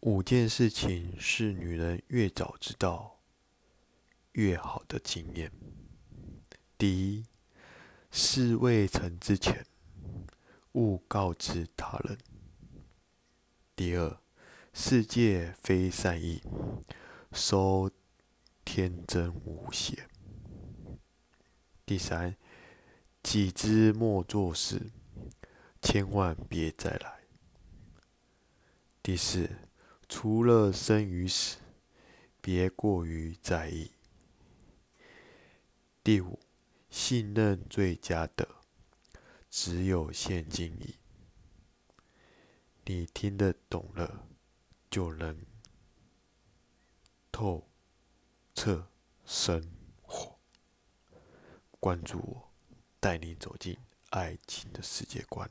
五件事情是女人越早知道越好的经验。第一，事未成之前，勿告知他人。第二，世界非善意，收天真无邪。第三，己知莫做事，千万别再来。第四。除了生与死，别过于在意。第五，信任最佳的只有现金矣。你听得懂了，就能透彻生活。关注我，带你走进爱情的世界观。